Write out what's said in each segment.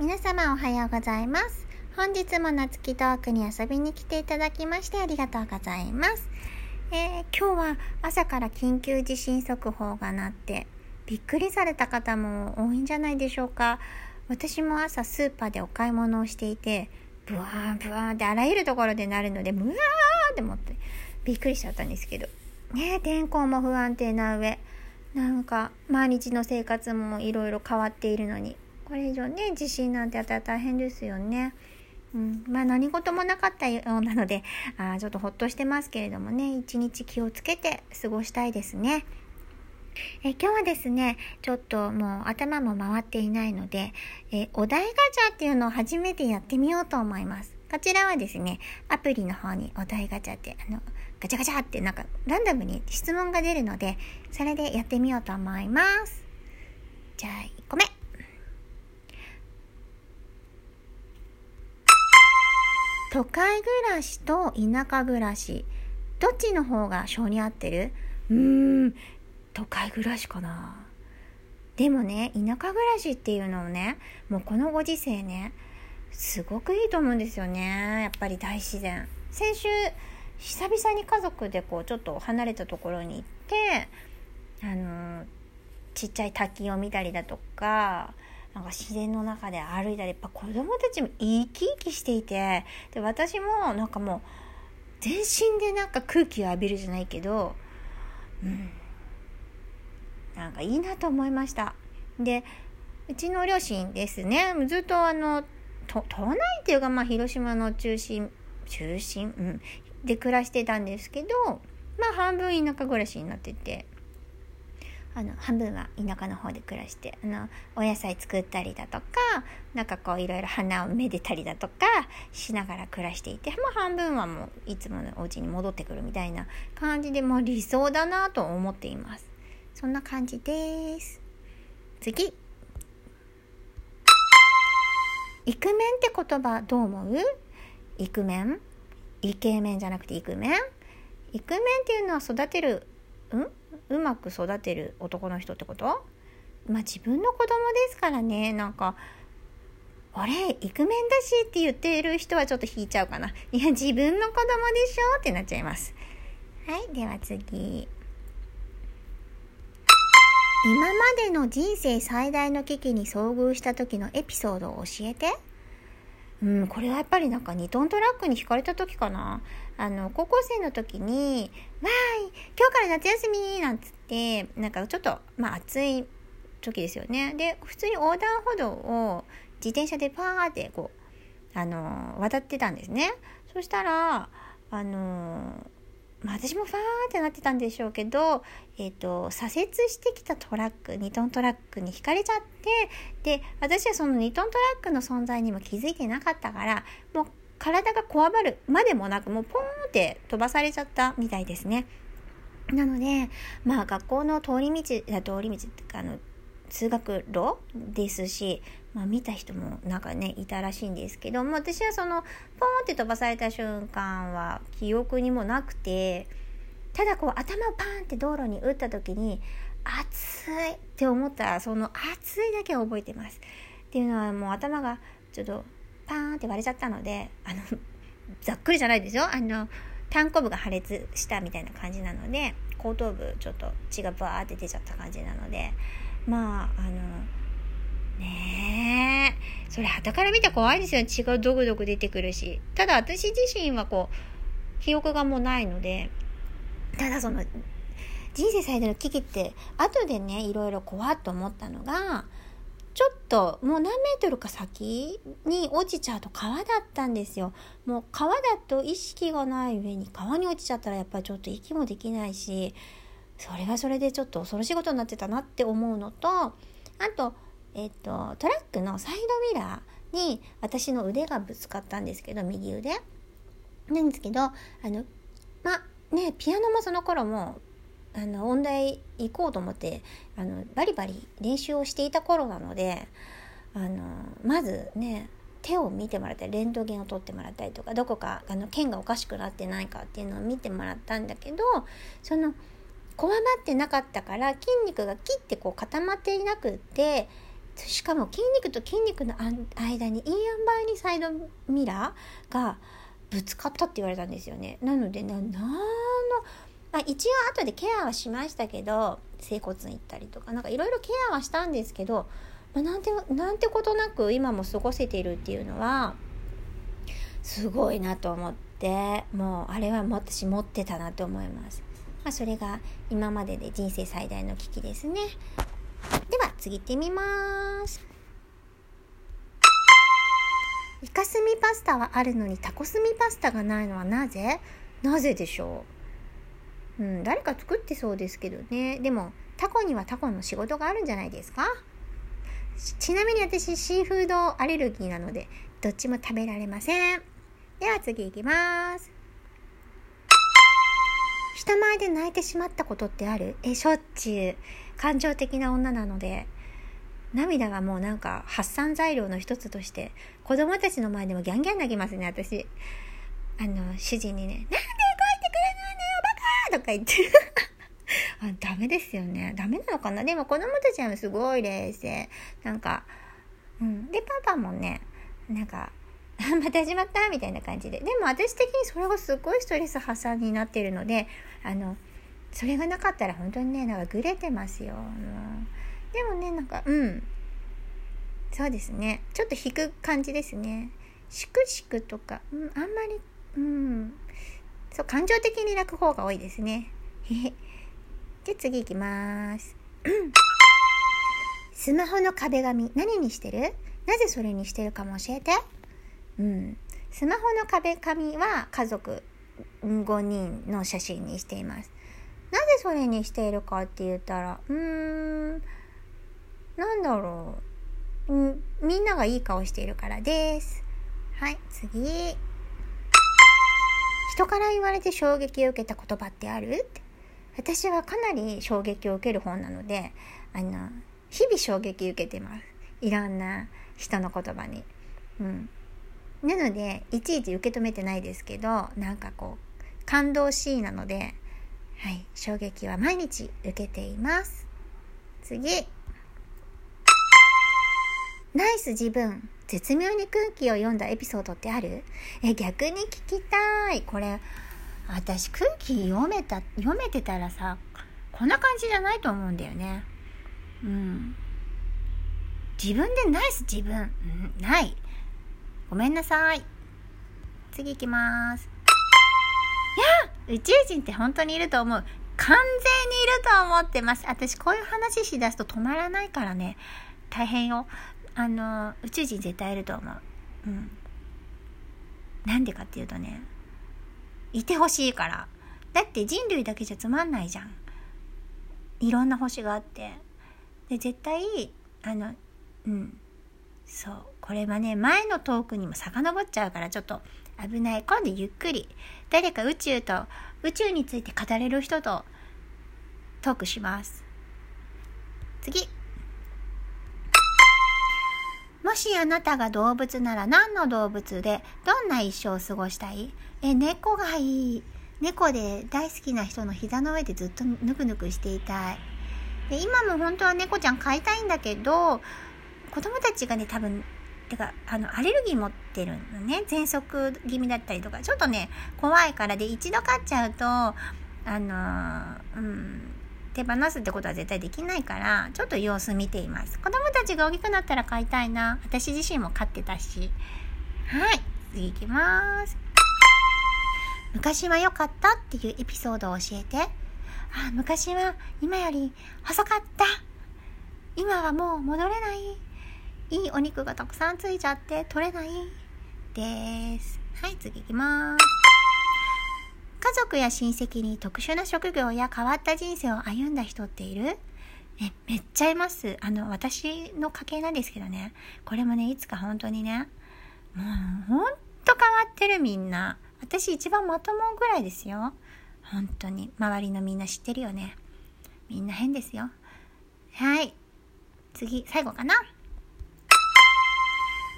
皆様おはようございます。本日も夏木トークに遊びに来ていただきましてありがとうございます。えー、今日は朝から緊急地震速報が鳴ってびっくりされた方も多いんじゃないでしょうか。私も朝スーパーでお買い物をしていて、ブワーブワーってあらゆるところで鳴るので、ブワーって思ってびっくりしちゃったんですけど。ね天候も不安定な上、なんか毎日の生活もいろいろ変わっているのにこれ以上ね地震なんてやったら大変ですよね。うん、まあ何事もなかったようなのであちょっとほっとしてますけれどもね一日気をつけて過ごしたいですね。え今日はですねちょっともう頭も回っていないのでえお題ガチャっていうのを初めてやってみようと思います。こちらはですねアプリの方にお題ガチャってあのガチャガチャってなんかランダムに質問が出るのでそれでやってみようと思います。じゃあ1個目。都会暮らしと田舎暮らし、どっちの方が性に合ってる？うーん、都会暮らしかな。でもね、田舎暮らしっていうのをね、もうこのご時世ね、すごくいいと思うんですよね。やっぱり大自然。先週、久々に家族でこう、ちょっと離れたところに行って、あの、ちっちゃい滝を見たりだとか、なんか自然の中で歩いたりやっぱ子供たちも生き生きしていてで私もなんかもう全身でなんか空気を浴びるじゃないけどうん。なんかいいなと思いました。でうちの両親ですね。ずっとあの都内っていうかまあ広島の中心中心、うん、で暮らしてたんですけどまあ半分田舎暮らしになってて。あの半分は田舎の方で暮らしてあのお野菜作ったりだとかなんかこういろいろ花をめでたりだとかしながら暮らしていて、まあ、半分はもういつものお家に戻ってくるみたいな感じでもう理想だなと思っています。そんな感じです。次。イクメンって言葉どう思う？イクメン？イケメンじゃなくてイクメン？イクメンっていうのは育てるん？うまく育てる男の人ってこと？まあ自分の子供ですからね。なんかあれイクメンだしって言っている人はちょっと引いちゃうかないや自分の子供でしょってなっちゃいます。はいでは次。今までの人生最大の危機に遭遇した時のエピソードを教えて。うん、これはやっぱりなんか2トントラックに引かれた時かな。あの、高校生の時に、わーい、今日から夏休みなんつって、なんかちょっと、まあ暑い時ですよね。で、普通に横断歩道を自転車でパーってこう、あの、渡ってたんですね。そしたら、あの、まあ、私もファーってなってたんでしょうけど、えっ、ー、と、左折してきたトラック、2トントラックにひかれちゃって、で、私はその2トントラックの存在にも気づいてなかったから、もう体がこわばるまでもなく、もうポーンって飛ばされちゃったみたいですね。なので、まあ学校の通り道、通り道ってか、あの、通学路ですし、まあ、見た人もなんかねいたらしいんですけども私はそのポーンって飛ばされた瞬間は記憶にもなくてただこう頭をパーンって道路に打った時に熱いって思ったらその熱いだけを覚えてます。っていうのはもう頭がちょっとパーンって割れちゃったのであの ざっくりじゃないですよあの単行部が破裂したみたいな感じなので後頭部ちょっと血がバーって出ちゃった感じなのでまああのねえ。それ、旗から見て怖いですよ。血がドクドク出てくるし。ただ、私自身はこう、記憶がもうないので、ただその、人生最大の危機って、後でね、いろいろ怖っと思ったのが、ちょっと、もう何メートルか先に落ちちゃうと川だったんですよ。もう川だと意識がない上に川に落ちちゃったらやっぱりちょっと息もできないし、それはそれでちょっと恐ろしいことになってたなって思うのと、あと、えっと、トラックのサイドミラーに私の腕がぶつかったんですけど右腕なんですけどあのまねピアノもその頃もあの音大行こうと思ってあのバリバリ練習をしていた頃なのであのまずね手を見てもらったりレントゲンを取ってもらったりとかどこかあの剣がおかしくなってないかっていうのを見てもらったんだけどそのこわばってなかったから筋肉が切ってこう固まっていなくってしかも筋肉と筋肉の間にいい塩梅にサイドミラーがぶつかったって言われたんですよね。なのでななんのあ一応後でケアはしましたけど整骨院行ったりとかなんかいろいろケアはしたんですけど、まあ、なんてなんてことなく今も過ごせているっていうのはすごいなと思ってもうあれは私持ってたなと思います。まあ、それが今までで人生最大の危機ですね。では次行ってみます。イカスミパスタはあるのにタコスミパスタがないのはなぜ？なぜでしょう？うん、誰か作ってそうですけどね。でも、タコにはタコの仕事があるんじゃないですか？ちなみに私、シーフードアレルギーなので、どっちも食べられません。では次行きます。人前で泣いてしまったことってある？え、しょっちゅう。感情的な女なので、涙がもうなんか発散材料の一つとして、子供たちの前でもギャンギャン泣きますね、私。あの、主人にね、なんとか言って あ。ダメですよね。ダメなのかな？でも子供たちはすごい冷静。なんか、うん。で、パパもね、なんか、また始まった？みたいな感じで。でも私的にそれがすごいストレス発散になってるので、あの、それがなかったら本当にね、なんかグレてますよ。でもね、なんか、うん。そうですね。ちょっと引く感じですね。しくしくとか、うん、あんまり、うん。そう、感情的に泣く方が多いですね。で、次行きます。スマホの壁紙、何にしてる？なぜそれにしてるかも教えて。うん、スマホの壁紙は家族5人の写真にしています。なぜそれにしているかって言ったら、うーん、なんだろう。うん、みんながいい顔しているからです。はい、次。人から言われて衝撃を受けた言葉ってある？って私はかなり衝撃を受ける本なので、あの、日々衝撃受けてます。いろんな人の言葉に。うん。なのでいちいち受け止めてないですけどなんかこう感動シーンなので、はい、衝撃は毎日受けています次ナイス自分絶妙に空気を読んだエピソードってある？え逆に聞きたいこれ私空気読めた読めてたらさこんな感じじゃないと思うんだよねうん自分でナイス自分、うん、ないごめんなさい。次行きます。いや宇宙人って本当にいると思う。完全にいると思ってます。私こういう話しだすと止まらないからね。大変よ。あの、宇宙人絶対いると思う。うん。なんでかっていうとね、いてほしいから。だって人類だけじゃつまんないじゃん。いろんな星があって。で、絶対、あの、うん。そうこれはね前のトークにも遡っちゃうからちょっと危ない今度ゆっくり誰か宇宙と宇宙について語れる人とトークします次しあなたが動物なら何の動物でどんな一生を過ごしたい？え猫がいい。猫で大好きな人の膝の上でずっとぬくぬくしていたい。で今も本当は猫ちゃん飼いたいんだけど子供たちがね、多分、てか、あの、アレルギー持ってるのね。喘息気味だったりとか、ちょっとね、怖いからで、一度飼っちゃうと、あのうん、手放すってことは絶対できないから、ちょっと様子見ています。子供たちが大きくなったら飼いたいな。私自身も飼ってたし。はい、次行きます。昔は良かったっていうエピソードを教えて。あ、昔は今より細かった。今はもう戻れない。いいお肉がたくさんついちゃって取れないです。はい、次行きます。家族や親戚に特殊な職業や変わった人生を歩んだ人っている？え、めっちゃいます。あの、私の家系なんですけどね。これもね、いつか本当にね、もう、ほんと変わってるみんな。私一番まともぐらいですよ。本当に。周りのみんな知ってるよね。みんな変ですよ。はい。次、最後かな。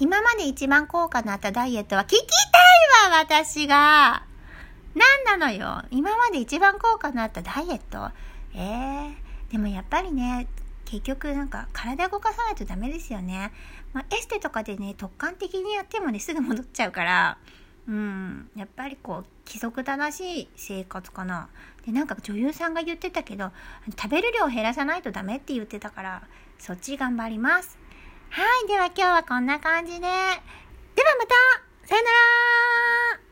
今まで一番効果のあったダイエットは聞きたいわ、私が。何なのよ。今まで一番効果のあったダイエット？えー、でもやっぱりね、結局なんか体動かさないとダメですよね。まあ、エステとかでね、突貫的にやってもね、すぐ戻っちゃうから、うん、やっぱりこう、規則正しい生活かな。で、なんか女優さんが言ってたけど、食べる量を減らさないとダメって言ってたから、そっち頑張ります。はい、では今日はこんな感じで。ではまたさよなら